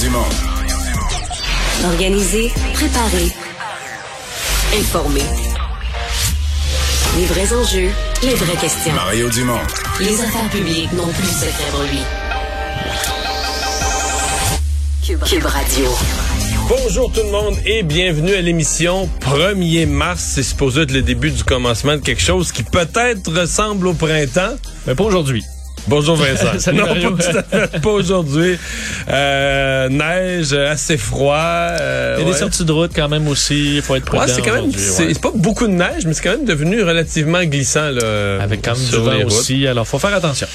Dumont. Organiser, préparer, informer. Les vrais enjeux, les vraies questions. Mario Dumont. Les affaires publiques n'ont plus de secret pour lui. Cube, Cube Radio. Bonjour tout le monde et bienvenue à l'émission 1er mars. C'est supposé être le début du commencement de quelque chose qui peut-être ressemble au printemps, mais pas aujourd'hui. Bonjour Vincent. Salut non, pas pas aujourd'hui. Euh, neige, assez froid. euh, Il y a des sorties de route quand même aussi. Il faut être prudent. Ouais, c'est quand même, c'est ouais. pas beaucoup de neige, mais c'est quand même devenu relativement glissant là. Avec quand même du vent les aussi. Alors, faut faire attention.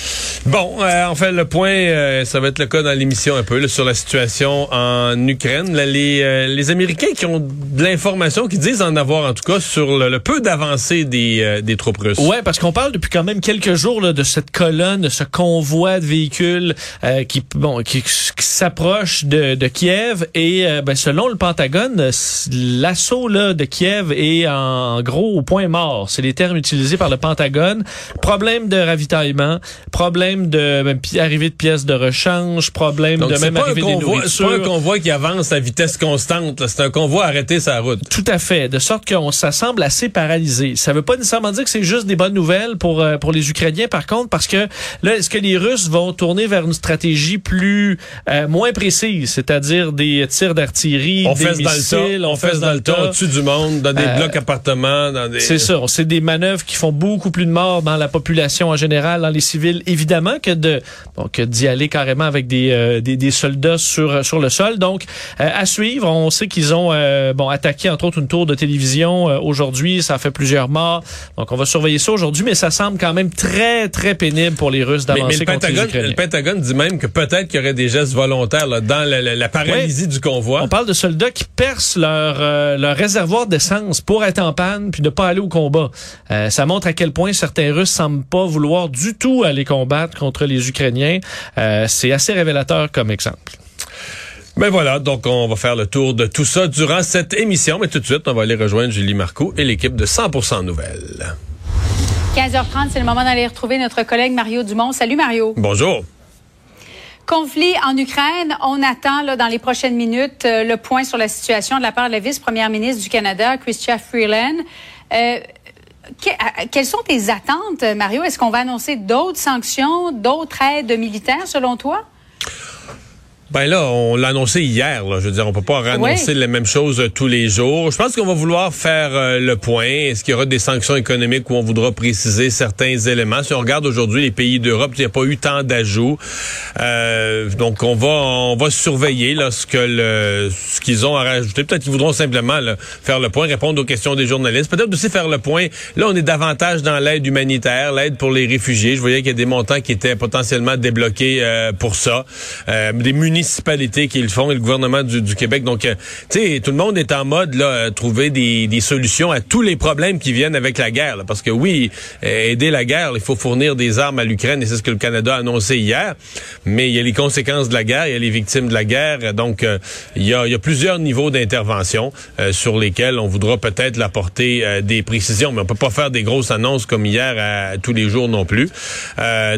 Bon, euh, on fait le point, euh, ça va être le cas dans l'émission un peu, là, sur la situation en Ukraine. Là, les, euh, les Américains qui ont de l'information, qui disent en avoir en tout cas, sur le, le peu d'avancée des, euh, des troupes russes. Ouais, parce qu'on parle depuis quand même quelques jours là, de cette colonne, ce convoi de véhicules euh, qui bon qui, qui s'approche de, de Kiev et euh, ben, selon le Pentagone, l'assaut là de Kiev est en gros au point mort. C'est les termes utilisés par le Pentagone. Problème de ravitaillement, problème de même, pi- arrivée de pièces de rechange, problème Donc, de même pas, un arrivée des c'est pas un convoi qui avance à vitesse constante. C'est un convoi arrêté sa route. Tout à fait, de sorte qu'on ça semble assez paralysé. Ça veut pas nécessairement dire que c'est juste des bonnes nouvelles pour euh, pour les Ukrainiens par contre parce que là est-ce que les Russes vont tourner vers une stratégie plus euh, moins précise, c'est-à-dire des tirs d'artillerie, On des fesse dans le missiles, tas, on fesse dans le tas, au-dessus du monde, dans des Euh, blocs appartements, dans des... C'est ça, c'est des manœuvres qui font beaucoup plus de morts dans la population en général, dans les civils évidemment que de bon, que d'y aller carrément avec des, euh, des des soldats sur sur le sol. Donc euh, à suivre, on sait qu'ils ont euh, bon attaqué entre autres une tour de télévision euh, aujourd'hui, ça a fait plusieurs morts. Donc on va surveiller ça aujourd'hui, mais ça semble quand même très très pénible pour les Russes Mais, mais d'avancer le, contre les Pentagone, Ukrainiens. le Pentagone dit même que peut-être qu'il y aurait des gestes volontaires là, dans la, la- la paralysie du convoi. On parle de soldats qui percent leur, euh, leur réservoir d'essence pour être en panne puis ne pas aller au combat. Euh, ça montre à quel point certains Russes semblent pas vouloir du tout aller combattre contre les Ukrainiens. Euh, c'est assez révélateur comme exemple. Ben voilà, donc on va faire le tour de tout ça durant cette émission. Mais tout de suite, on va aller rejoindre Julie Marcoux et l'équipe de 100% Nouvelles. 15h30, c'est le moment d'aller retrouver notre collègue Mario Dumont. Salut Mario. Bonjour. Conflit en Ukraine. On attend là, dans les prochaines minutes euh, le point sur la situation de la part de la vice-première ministre du Canada, Chrystia Freeland. Euh, que- à- quelles sont tes attentes, Mario? Est-ce qu'on va annoncer d'autres sanctions, d'autres aides militaires selon toi? Ben là, on l'a annoncé hier. Là. Je veux dire, on peut pas annoncer les mêmes choses euh, tous les jours. Je pense qu'on va vouloir faire euh, le point. Est-ce qu'il y aura des sanctions économiques où on voudra préciser certains éléments? Si on regarde aujourd'hui les pays d'Europe, il n'y a pas eu tant d'ajouts. Euh, donc, on va on va surveiller là, ce que le, ce qu'ils ont à rajouter. Peut-être qu'ils voudront simplement là, faire le point, répondre aux questions des journalistes. Peut-être aussi faire le point. Là, on est davantage dans l'aide humanitaire, l'aide pour les réfugiés. Je voyais qu'il y a des montants qui étaient potentiellement débloqués euh, pour ça. Qui font et le gouvernement du, Québec. Donc, euh, tu sais, tout le monde est en mode là, trouver des, des solutions à tous les problèmes qui viennent avec la guerre. là. parce que oui, euh, aider la guerre, il faut fournir des armes à l'Ukraine et c'est ce que le Canada a annoncé hier. Mais il y a les conséquences de la guerre, il y a les victimes de la guerre. Donc, euh, il, y a, y a plusieurs niveaux d'intervention euh, sur lesquels on voudra peut-être apporter euh, des précisions. Mais on peut pas faire des grosses annonces comme hier à, tous les jours non plus.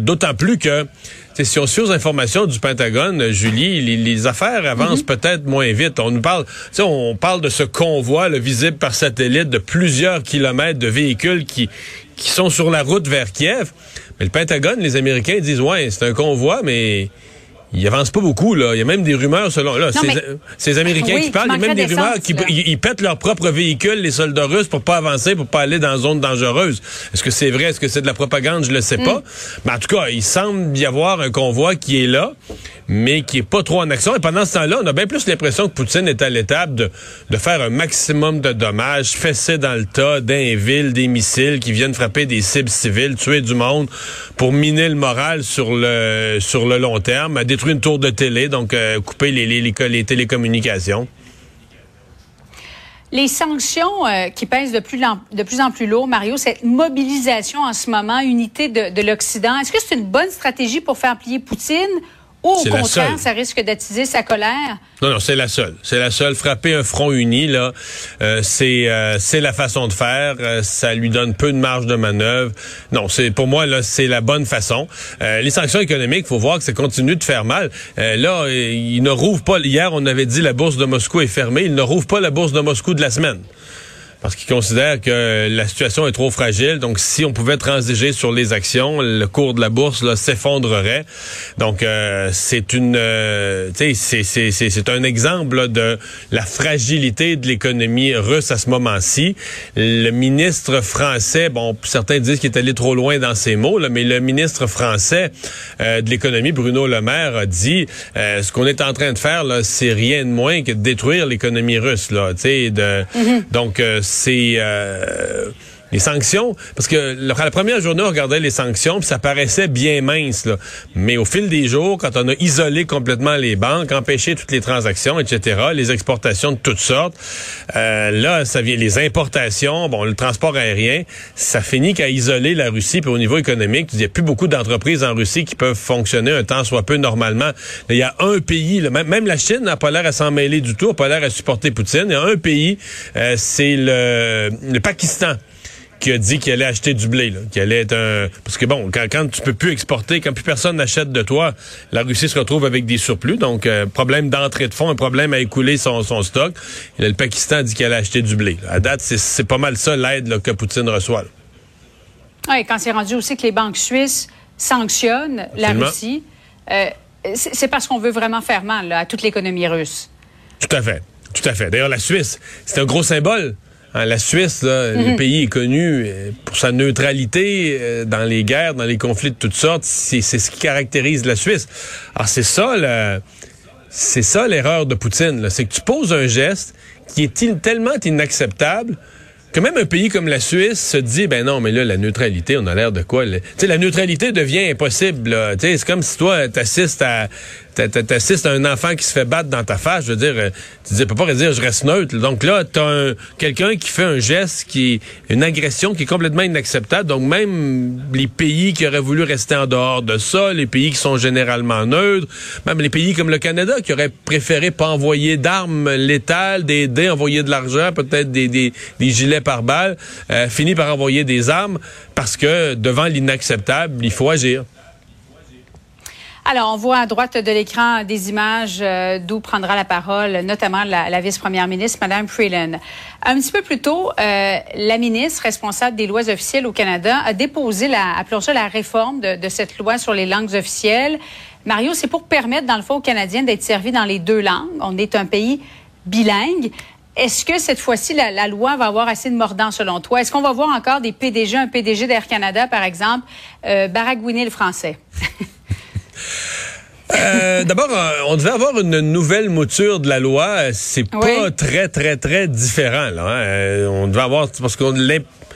D'autant plus que T'sais, si on fie aux informations du Pentagone, Julie, les, les affaires avancent peut-être moins vite. On nous parle, on parle de ce convoi là, visible par satellite de plusieurs kilomètres de véhicules qui qui sont sur la route vers Kiev. Mais le Pentagone, les Américains disent ouais, c'est un convoi, mais il avance pas beaucoup là. Il y a même des rumeurs selon là. Non, Ces, mais- ces Américains Oui, qui parlent, il y a même des rumeurs qui ils, ils pètent leurs propres véhicules, les soldats russes, pour pas avancer, pour pas aller dans zone dangereuse. Est-ce que c'est vrai? Est-ce que c'est de la propagande? Je le sais pas. Mais en tout cas, il semble y avoir un convoi qui est là, mais qui est pas trop en action. Et pendant ce temps-là, on a bien plus l'impression que Poutine est à l'étape de, de faire un maximum de dommages, fesser dans le tas d'un ville des missiles qui viennent frapper des cibles civiles, tuer du monde pour miner le moral sur le sur le long terme, à détruire une tour de télé, donc euh, couper les, télécommunications. Les sanctions euh, qui pèsent de plus, en, de plus en plus lourd, Mario, cette mobilisation en ce moment, unité de, de l'Occident, est-ce que c'est une bonne stratégie pour faire plier Poutine Ou au contraire, seule. ça risque d'attiser sa colère? Non, non, c'est la seule. C'est la seule. Frapper un front uni, là, euh, c'est euh, c'est la façon de faire. Euh, ça lui donne peu de marge de manœuvre. Non, c'est pour moi là, c'est la bonne façon. Euh, les sanctions économiques, faut voir que ça continue de faire mal. Euh, là, il ne rouvre pas. Hier, on avait dit la bourse de Moscou est fermée. Il ne rouvre pas la bourse de Moscou de la semaine parce qu'ils considèrent que la situation est trop fragile. Donc, si on pouvait transiger sur les actions, le cours de la bourse là, s'effondrerait. Donc, euh, c'est une, euh, tu sais, c'est- c'est c'est- c'est un exemple là, de la fragilité de l'économie russe à ce moment-ci. Le ministre français, bon, certains disent qu'il est allé trop loin dans ses mots, là, mais le ministre français euh, de l'économie, Bruno Le Maire, a dit euh, ce qu'on est en train de faire, là, c'est rien de moins que de détruire l'économie russe, là. Tu sais, de, donc euh, c'est euh, les sanctions, parce que la, la première journée, on regardait les sanctions, puis ça paraissait bien mince, là. Mais au fil des jours, quand on a isolé complètement les banques, empêché toutes les transactions, etc., les exportations de toutes sortes, euh, là, ça vient les importations, bon, le transport aérien, ça finit qu'à isoler la Russie. Puis au niveau économique, il n'y a plus beaucoup d'entreprises en Russie qui peuvent fonctionner un temps soit peu normalement. Il y a un pays, là, même, même la Chine n'a pas l'air à s'en mêler du tout, n'a pas l'air à supporter Poutine. Il y a un pays, euh, c'est le, le Pakistan qui a dit qu'il allait acheter du blé, qu'il allait être un... Parce que bon, quand, quand tu peux plus exporter, quand plus personne n'achète de toi, la Russie se retrouve avec des surplus. Donc, euh, problème d'entrée de fonds, un problème à écouler son, son stock. Et là, le Pakistan a dit qu'il allait acheter du blé. À date, c'est- pas mal ça l'aide que Poutine reçoit. Oui, quand c'est rendu aussi que les banques suisses sanctionnent la. Russie, euh, c'est c'est parce qu'on veut vraiment faire mal là, à toute l'économie russe. Tout à fait. Tout à fait. D'ailleurs, la Suisse, c'est un gros symbole. Hein, la Suisse, là, le pays est connu euh, pour sa neutralité euh, dans les guerres, dans les conflits de toutes sortes. C'est ce qui caractérise la Suisse. Alors, c'est ça, c'est ça l'erreur de Poutine. là. C'est que tu poses un geste qui est il- tellement inacceptable que même un pays comme la Suisse se dit, ben non, mais là, la neutralité, on a l'air de quoi? Tu sais, la neutralité devient impossible. là. Tu sais, c'est comme si toi, t'assistes à, t'assistes à un enfant qui se fait battre dans ta face. Je veux dire, euh, tu dis, peux pas dire, je reste neutre. Donc là, t'as un, quelqu'un qui fait un geste qui une agression qui est complètement inacceptable. Donc même les pays qui auraient voulu rester en dehors de ça, les pays qui sont généralement neutres, même les pays comme le Canada qui auraient préféré pas envoyer d'armes létales, d'aider, envoyer de l'argent, peut-être des, des, des gilets par balles, euh, finit par envoyer des armes parce que devant l'inacceptable, il faut agir. Alors, on voit à droite de l'écran des images euh, d'où prendra la parole, notamment la, vice-première ministre, Mme Freeland. Un petit peu plus tôt, euh, la ministre responsable des lois officielles au Canada a déposé, la, appelons ça la réforme de, de cette loi sur les langues officielles. Mario, c'est pour permettre, dans le fond, aux Canadiens d'être servis dans les deux langues. On est un pays bilingue. Est-ce que cette fois-ci, la, la loi va avoir assez de mordant selon toi? Est-ce qu'on va voir encore des PDG, un PDG d'Air Canada, par exemple, euh, baragouiner le français? Euh, D'abord, euh, on devait avoir une nouvelle mouture de la loi. C'est pas très, très, très différent. Là, hein. Euh, on devait avoir... Parce qu'on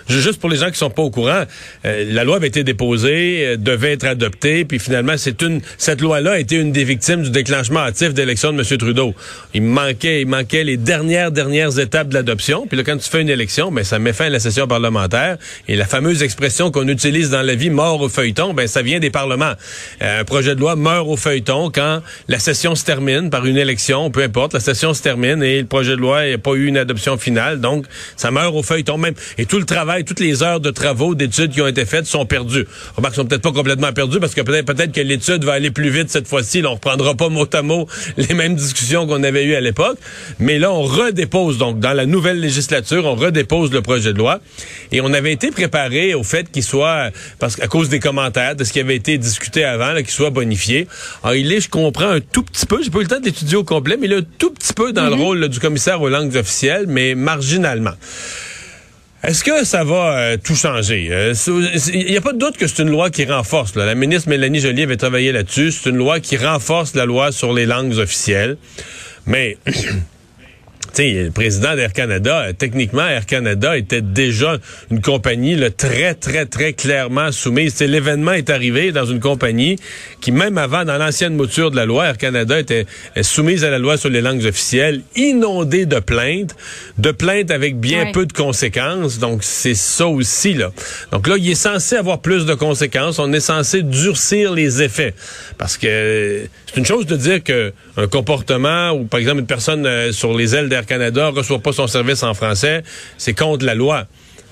Juste pour les gens qui sont pas au courant, euh, la loi avait été déposée, euh, devait être adoptée, puis finalement, c'est une cette loi-là a été une des victimes du déclenchement hâtif d'élection de M. Trudeau. Il manquait, il manquait les dernières dernières étapes de l'adoption. Puis là, quand tu fais une élection, ben ça met fin à la session parlementaire. Et la fameuse expression qu'on utilise dans la vie, mort au feuilleton, ben ça vient des parlements. Euh, un projet de loi meurt au feuilleton quand la session se termine par une élection, peu importe, la session se termine et le projet de loi n'a pas eu une adoption finale, donc ça meurt au feuilleton même. Et tout le travail, toutes les heures de travaux, d'études qui ont été faites sont perdues. Remarque, sont peut-être pas complètement perdues parce que peut-être peut-être que l'étude va aller plus vite cette fois-ci. Là, on reprendra pas mot à mot les mêmes discussions qu'on avait eues à l'époque, mais là on redépose donc dans la nouvelle législature, on redépose le projet de loi et on avait été préparé au fait qu'il soit parce qu'à cause des commentaires de ce qui avait été discuté avant, qu'il soit bonifié. Alors il est, je comprends un tout petit peu, j'ai pas eu le temps de l'étudier au complet, mais il est un tout petit peu dans le rôle là, du commissaire aux langues officielles, mais marginalement. Est-ce que ça va euh, tout changer? Euh, Il n'y a pas de doute que c'est une loi qui renforce. là. La ministre Mélanie Joly avait travaillé là-dessus. C'est une loi qui renforce la loi sur les langues officielles. Mais, le président d'Air Canada, euh, techniquement, Air Canada était déjà une compagnie là, très, très, très clairement soumise. L'événement est arrivé dans une compagnie qui, même avant, dans l'ancienne mouture de la loi, Air Canada était soumise à la loi sur les langues officielles, inondée de plaintes, de plaintes avec bien peu de conséquences. Donc, c'est ça aussi. là. Donc là, il est censé avoir plus de conséquences. On est censé durcir les effets. Parce que c'est une chose de dire que un comportement ou, par exemple, une personne euh, sur les ailes d'Air Canada reçoit pas son service en français, c'est contre la loi.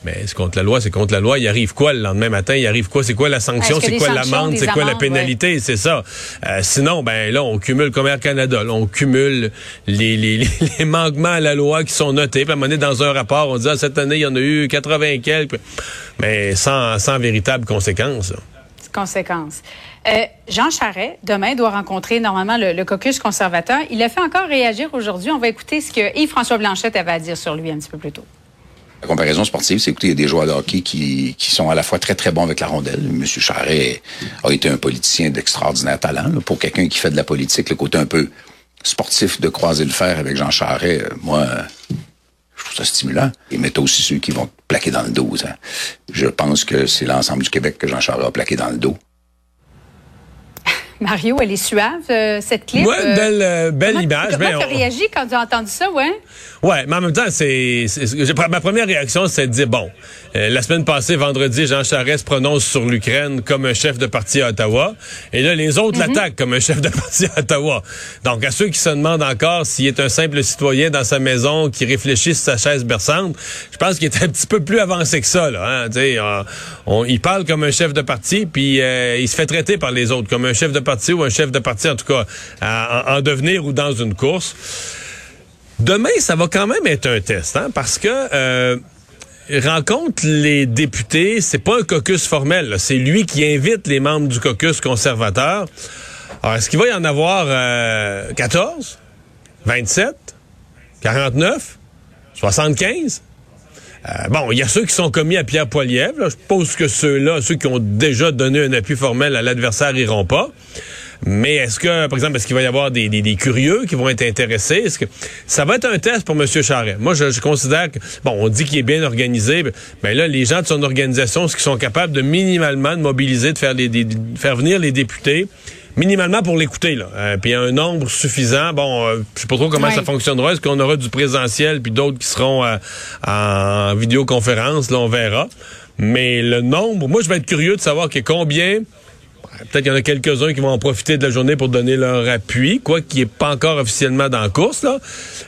Mais c'est contre la loi, c'est contre la loi. Il arrive quoi le lendemain matin? Il arrive quoi? C'est quoi la sanction? C'est quoi l'amende? C'est quoi la pénalité? C'est ça. Euh, sinon, ben là, on cumule comme Air Canada. on cumule les, les, les, manquements à la loi qui sont notés. Puis à un moment donné, dans un rapport, on dit ah, cette année, il y en a eu 80 quelques. Mais sans, sans véritable conséquence. Conséquences. Euh, Jean Charret, demain, doit rencontrer normalement le, caucus conservateur. Il a fait encore réagir aujourd'hui. On va écouter ce que Yves-François Blanchette avait à dire sur lui un petit peu plus tôt. La comparaison sportive, c'est qu'il y a des joueurs de hockey qui, sont à la fois très, très bons avec la rondelle. M. Charret a été un politicien d'extraordinaire talent. Pour quelqu'un qui fait de la politique, le côté un peu sportif de croiser le fer avec Jean Charret, euh, moi, je trouve ça stimulant. Et mais aussi ceux qui vont plaquer dans le dos. Je pense que c'est l'ensemble du Québec que Jean Charret a plaqué dans le dos. Mario, elle est suave, euh, cette clip. Ouais, belle, euh, belle image. Comment ben, tu as réagi quand tu as entendu ça, ouais? Ouais, mais en même temps, c'est, ma première réaction, c'est de dire, bon, euh, la semaine passée, vendredi, Jean Charest prononce sur l'Ukraine comme un chef de parti à Ottawa. Et là, les autres mhm. l'attaquent comme un chef de parti à Ottawa. Donc, à ceux qui se demandent encore s'il est un simple citoyen dans sa maison qui réfléchit sur sa chaise berçante, je pense qu'il est un petit peu plus avancé que ça, là. Hein, on, il parle comme un chef de parti, puis il se fait traiter par les autres comme un chef de parti ou un chef de parti, en tout cas, en, devenir ou dans une course. Demain, ça va quand même être un test, hein, parce que euh, rencontre les députés, c'est pas un caucus formel, c'est lui qui invite les membres du caucus conservateur. Alors, est-ce qu'il va y en avoir 14, 27, 49, 75? Bon, il y a ceux qui sont commis à Pierre Poilievre. Je suppose que ceux-là, ceux qui ont déjà donné un appui formel à l'adversaire, iront pas. Mais est-ce que, par exemple, est-ce qu'il va y avoir des, des, curieux qui vont être intéressés? Est-ce que ça va être un test pour M. Charret? Moi, je, considère que, bon, on dit qu'il est bien organisé, mais là, les gens de son organisation, ce qu'ils sont capables de minimalement de mobiliser, de faire, les, faire venir les députés, minimalement pour l'écouter là. Euh, puis un nombre suffisant. Bon, euh, je sais pas trop comment ça fonctionnera. Est-ce qu'on aura du présentiel puis d'autres qui seront euh, en vidéoconférence, là on verra. Mais le nombre, moi je vais être curieux de savoir que combien Peut-être qu'il y en a quelques-uns qui vont en profiter de la journée pour donner leur appui, quoi qui n'est pas encore officiellement dans la course, là.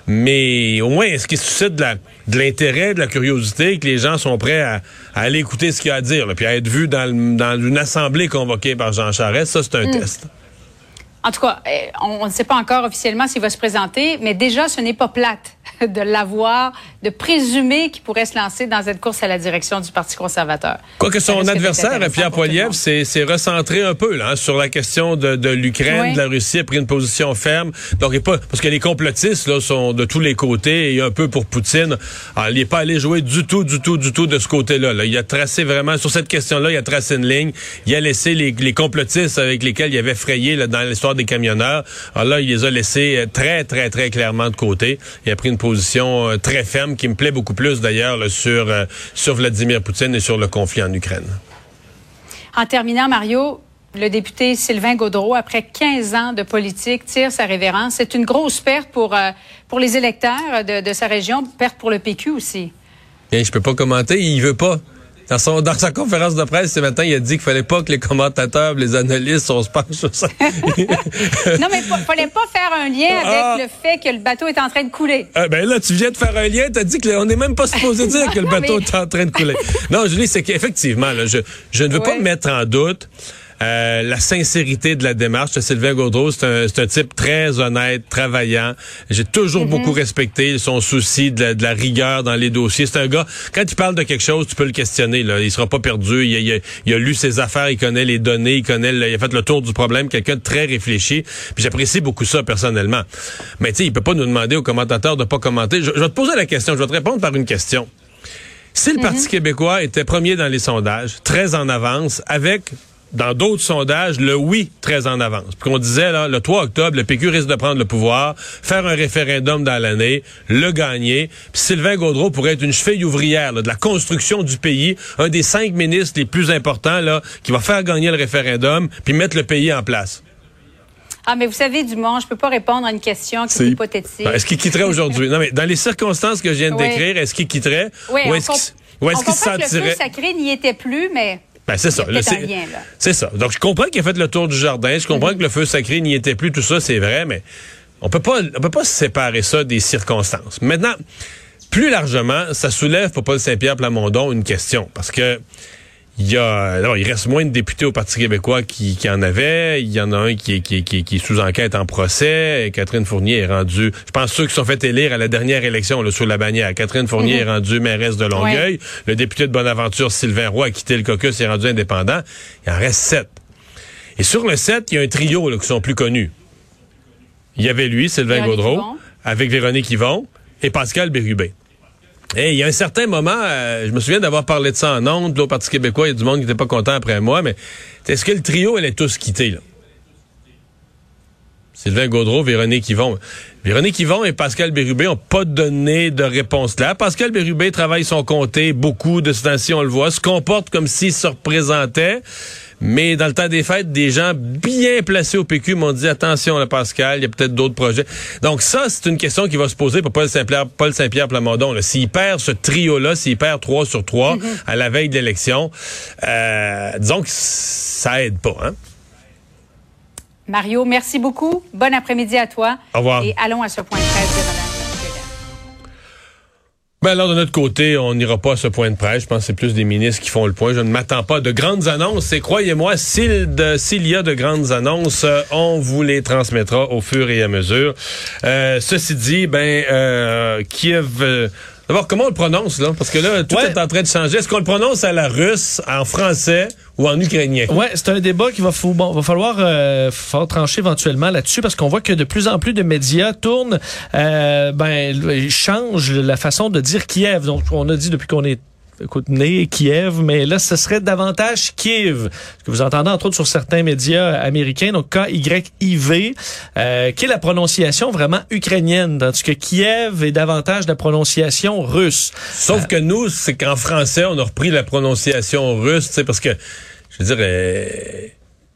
Mais au moins, est-ce qu'il suscite de, l'intérêt, de la curiosité, que les gens sont prêts à, aller écouter ce qu'il a à dire, puis à être vus dans, une assemblée convoquée par Jean Charest? Ça, c'est un hmm. test. En tout cas, eh, on ne sait pas encore officiellement s'il va se présenter, mais déjà, ce n'est pas plate de l'avoir, de présumer qu'il pourrait se lancer dans cette course à la direction du Parti conservateur. Quoique son adversaire, Pierre Poilievre, s'est recentré un peu là, hein, sur la question de, l'Ukraine, de la Russie, a pris une position ferme. Donc, il pas, parce que les complotistes là, sont de tous les côtés et un peu pour Poutine. Alors, il n'est pas allé jouer du tout, du tout, du tout de ce côté-là. Là. Il a tracé vraiment, sur cette question-là, il a tracé une ligne. Il a laissé les, les complotistes avec lesquels il avait frayé là, dans l'histoire des camionneurs. Alors là, il les a laissés euh, très, très, très clairement de côté. Il a pris une position euh, très ferme qui me plaît beaucoup plus d'ailleurs sur, euh, sur Vladimir Poutine et sur le conflit en Ukraine. En terminant, Mario, le député Sylvain Gaudreau, après 15 ans de politique, tire sa révérence. C'est une grosse perte pour, pour les électeurs de, de, sa région, perte pour le PQ aussi. Bien, je peux pas commenter, il veut pas. Dans, son, dans sa conférence de presse ce matin, il a dit qu'il fallait pas que les commentateurs, les analystes, on se penche sur ça. non, mais il fallait pas faire un lien avec ah. le fait que le bateau est en train de couler. Euh, ben là, tu viens de faire un lien, tu as dit qu'on n'est même pas supposé dire que le bateau est en train de couler. Non, Julie, c'est qu'effectivement, je, je ne veux pas me mettre en doute. Euh, la sincérité de la démarche de Sylvain Gaudreau, c'est un, un, type très honnête, travaillant. J'ai toujours mhm. beaucoup respecté son souci de la, rigueur dans les dossiers. C'est un gars, quand il parle de quelque chose, tu peux le questionner. Là. Il sera pas perdu. Il a, lu ses affaires, il connaît les données, il connaît, il a fait le tour du problème. Quelqu'un de très réfléchi. Puis j'apprécie beaucoup ça personnellement. Mais tu sais, il peut pas nous demander aux commentateurs de pas commenter. Je, vais te poser la question. Je vais te répondre par une question. Si le Parti mhm. québécois était premier dans les sondages, très en avance, avec dans d'autres sondages, le oui très en avance. Puis qu'on disait, là, le 3 octobre, le PQ risque de prendre le pouvoir, faire un référendum dans l'année, le gagner. Puis Sylvain Gaudreau pourrait être une cheville ouvrière là, de la construction du pays, un des cinq ministres les plus importants là, qui va faire gagner le référendum, puis mettre le pays en place. Ah, mais vous savez, Dumont, je peux pas répondre à une question qui est hypothétique. Ben, est-ce qu'il quitterait aujourd'hui? Non, mais dans les circonstances que je viens de Oui. décrire, est-ce qu'il quitterait? Oui, ou on est-ce qu'il ou est-ce on qu'il se que le sentirait... feu sacré n'y était plus, mais Ben, c'est ça. C'est- ça. Donc, je comprends qu'il a fait le tour du jardin. Je comprends Mhm. que le feu sacré n'y était plus. Tout ça, c'est vrai, mais on peut pas, on peut pas séparer ça des circonstances. Maintenant, plus largement, ça soulève pour Paul Saint-Pierre Plamondon une question. Parce que, il y a, il reste moins de députés au Parti québécois qui, qui en avait. Il y en a un qui est, qui, est- qui est- qui est sous enquête en procès. Et Catherine Fournier est rendue, je pense ceux qui sont fait élire à la dernière élection, là, sous la bannière. Catherine Fournier est rendue mairesse de Longueuil. Le député de Bonaventure, Sylvain Roy, a quitté le caucus et est rendu indépendant. Il en reste sept. Et sur le sept, il y a un trio là, qui sont plus connus. Il y avait lui, Sylvain Véronique Gaudreau, Yvon. avec Véronique Yvon et Pascal Bérubé. Et il y a un certain moment, euh, je me souviens d'avoir parlé de ça en ondes, là, au Parti québécois, il y a du monde qui n'était pas content après moi, mais est-ce que le trio allait tous quitter, là? Sylvain Gaudreau, Véronique Yvon. Véronique Yvon et Pascal Bérubé n'ont pas donné de réponse claire. Pascal Bérubé travaille son comté, beaucoup de ce temps-ci, on le voit, se comporte comme s'il se représentait. Mais dans le temps des fêtes, des gens bien placés au PQ m'ont dit attention, là, Pascal, il y a peut-être d'autres projets. Donc ça, c'est une question qui va se poser pour Paul Saint-Pierre, Paul Saint-Pierre Plamondon. S'il perd ce trio-là, s'il perd 3 sur 3 à la veille de l'élection, euh, disons que ça aide pas. Hein? Mario, merci beaucoup. Bon après-midi à toi. Au revoir. Et allons à ce point de presse. Ben alors de notre côté, on n'ira pas à ce point de presse. Je pense que c'est plus des ministres qui font le point. Je ne m'attends pas à de grandes annonces. Et croyez-moi, s'il, y a de grandes annonces, euh, on vous les transmettra au fur et à mesure. Euh, ceci dit, ben euh, Kiev. D'abord, comment on le prononce là? Parce que là, tout Ouais. est en train de changer. Est-ce qu'on le prononce à la russe, en français ou en ukrainien? Ouais, c'est un débat qui va, faut, bon, va falloir euh, trancher éventuellement là-dessus parce qu'on voit que de plus en plus de médias tournent, euh, ben, changent la façon de dire Kiev. Donc, on a dit depuis qu'on est écoute, né Kiev, mais là, ce serait davantage Kiev, ce que vous entendez entre autres sur certains médias américains, donc K-Y-I-V, euh, qui est la prononciation vraiment ukrainienne, tandis que Kiev est davantage la prononciation russe? Sauf que nous, c'est qu'en français, on a repris la prononciation russe, tu sais, parce que, je veux dire, euh,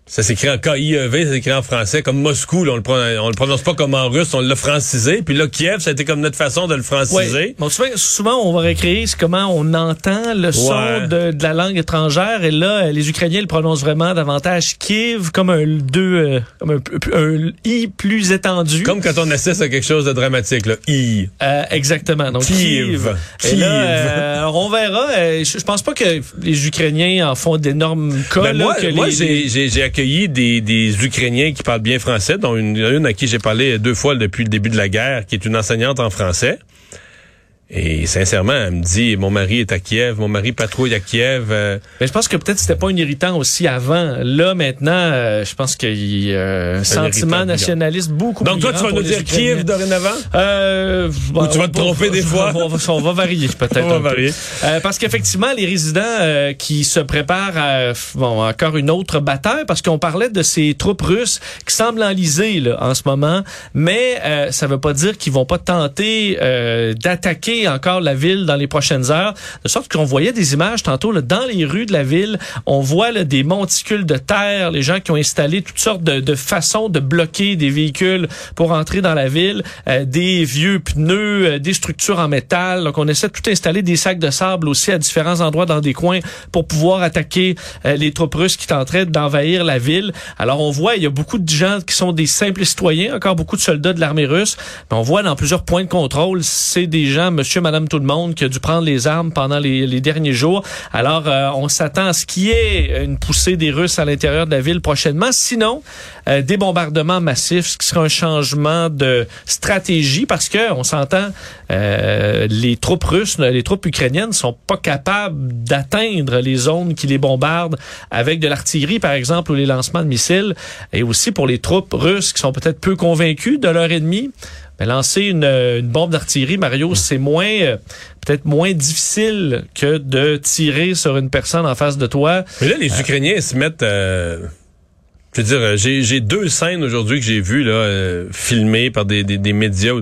ça s'écrit en K-I-E-V, ça s'écrit en français, comme Moscou, là, on, le prononce, on le prononce pas comme en russe, on l'a francisé, puis là, Kiev, ça a été comme notre façon de le franciser. Ouais. Bon, souvent, souvent, on va c'est comment on entend le son de, de la langue étrangère. Et là, euh, les Ukrainiens le prononcent vraiment davantage Kiev comme un deux, euh, comme un, un i plus étendu. Comme quand on assiste à quelque chose de dramatique, là. I. Euh, exactement. Donc Kiev. Kiev. Et là, Kiev. euh, alors, on verra. Je, pense pas que les Ukrainiens en font d'énormes cas. Ben, là, moi, que moi les- j'ai accueilli des, des Ukrainiens qui parlent bien français, dont une, une à qui j'ai parlé deux fois depuis le début de la guerre, qui est une enseignante en français. Et sincèrement, elle me dit, mon mari est à Kiev, mon mari patrouille à Kiev. euh, Mais je pense que peut-être c'était pas un irritant aussi avant. Là, maintenant, euh, je pense qu'il y a un sentiment nationaliste beaucoup Donc plus toi, grand tu vas nous dire. Kiev dorénavant? Euh, bon, tu vas te tromper des fois? On va, on va varier peut-être. On va un peu. varier. Euh, parce qu'effectivement, les résidents qui se préparent à bon, encore une autre bataille, parce qu'on parlait de ces troupes russes qui semblent enlisées là, en ce moment, mais euh, ça veut pas dire qu'ils vont pas tenter euh, encore la ville dans les prochaines heures. De sorte qu'on voyait des images tantôt là, dans les rues de la ville. On voit là, des monticules de terre, les gens qui ont installé toutes sortes de, de façons de bloquer des véhicules pour entrer dans la ville, euh, des vieux pneus, euh, des structures en métal. Donc on essaie de tout installer, des sacs de sable aussi à différents endroits dans des coins pour pouvoir attaquer euh, les troupes russes qui tenteraient d'envahir la ville. Alors on voit, il y a beaucoup de gens qui sont des simples citoyens, encore beaucoup de soldats de l'armée russe. Mais on voit dans plusieurs points de contrôle, c'est des gens, madame, tout le monde, qui a dû prendre les armes pendant les, derniers jours. Alors euh, on s'attend à ce qu'il y ait une poussée des Russes à l'intérieur de la ville prochainement. Sinon, euh, des bombardements massifs, ce qui sera un changement de stratégie parce que on s'entend, euh, les troupes russes, les troupes ukrainiennes sont pas capables d'atteindre les zones qui les bombardent avec de l'artillerie, par exemple, ou les lancements de missiles. Et aussi pour les troupes russes qui sont peut-être peu convaincus de leur ennemi, Mais lancer une, une bombe d'artillerie, Mario, c'est moins euh, peut-être moins difficile que de tirer sur une personne en face de toi. Mais là, les Ukrainiens se mettent... euh, je veux dire, euh, j'ai j'ai deux scènes aujourd'hui que j'ai vues là, euh, filmées par des, des, des médias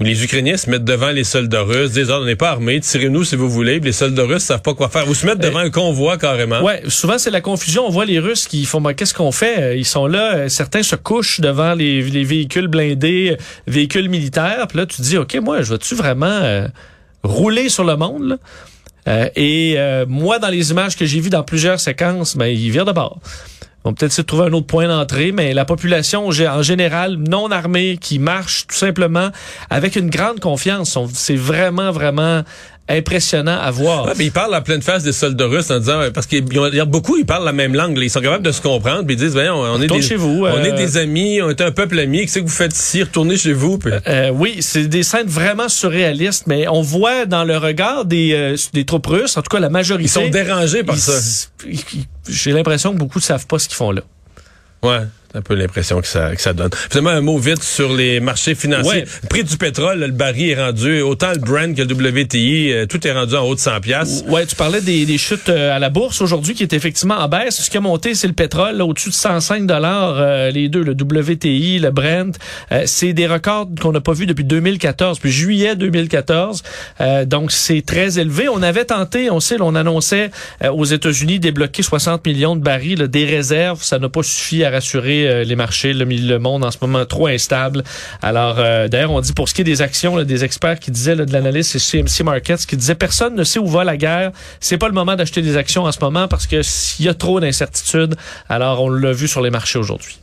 les Ukrainiens se mettent devant les soldats russes, disent ah, on n'est pas armés, tirez-nous si vous voulez. Puis les soldats russes savent pas quoi faire. Ou se mettent devant un convoi carrément. Ouais, souvent c'est la confusion. On voit les Russes qui font ben, qu'est-ce qu'on fait? Ils sont là, euh, certains se couchent devant les, les véhicules blindés, euh, véhicules militaires. Puis là, tu te dis ok, moi, je vais-tu vraiment euh, rouler sur le monde là? Euh, Et euh, moi, dans les images que j'ai vues dans plusieurs séquences, ben ils virent de bord. On peut-être de trouver un autre point d'entrée, mais la population en général non armée qui marche tout simplement avec une grande confiance, on- c'est vraiment vraiment impressionnant à voir. Ouais, mais ils parlent à pleine face des soldats russes en disant parce qu'il y en a- il y a beaucoup ils parlent la même langue, là. ils sont capables de se comprendre, puis ils disent voyons, on est des chez vous, on euh, est des amis, on est un peuple ami, qu'est-ce que vous faites ici, retournez chez vous. puis- Euh, oui, c'est des scènes vraiment surréalistes, mais on voit dans le regard des, euh, des troupes russes, en tout cas la majorité. Ils sont dérangés par ils- ça. J'ai l'impression que beaucoup ne savent pas ce qu'ils font là. Ouais. Un peu l'impression que ça, que ça donne. Finalement, un mot vite sur les marchés financiers. Ouais. Le prix du pétrole, le baril est rendu, autant le Brent que le WTI, euh, tout est rendu en haut de 100 piastres. Ouais, tu parlais des, des chutes euh, à la bourse aujourd'hui qui est effectivement en baisse. Ce qui a monté, c'est le pétrole, là, au-dessus de 105 dollars euh, les deux, le WTI, le Brent. Euh, c'est des records qu'on n'a pas vus depuis 2014, puis juillet 2014. Euh, donc c'est très élevé. On avait tenté, on sait, on annonçait aux États-Unis débloquer 60 millions de barils, là, des réserves. Ça n'a pas suffi à rassurer euh, les marchés. Le, monde en ce moment trop instable. Alors euh, d'ailleurs, on dit pour ce qui est des actions, des experts qui disaient de l'analyse, c'est CMC Markets qui disait personne ne sait où va la guerre. C'est pas le moment d'acheter des actions en ce moment parce que s'il y a trop d'incertitudes. Alors on l'a vu sur les marchés aujourd'hui.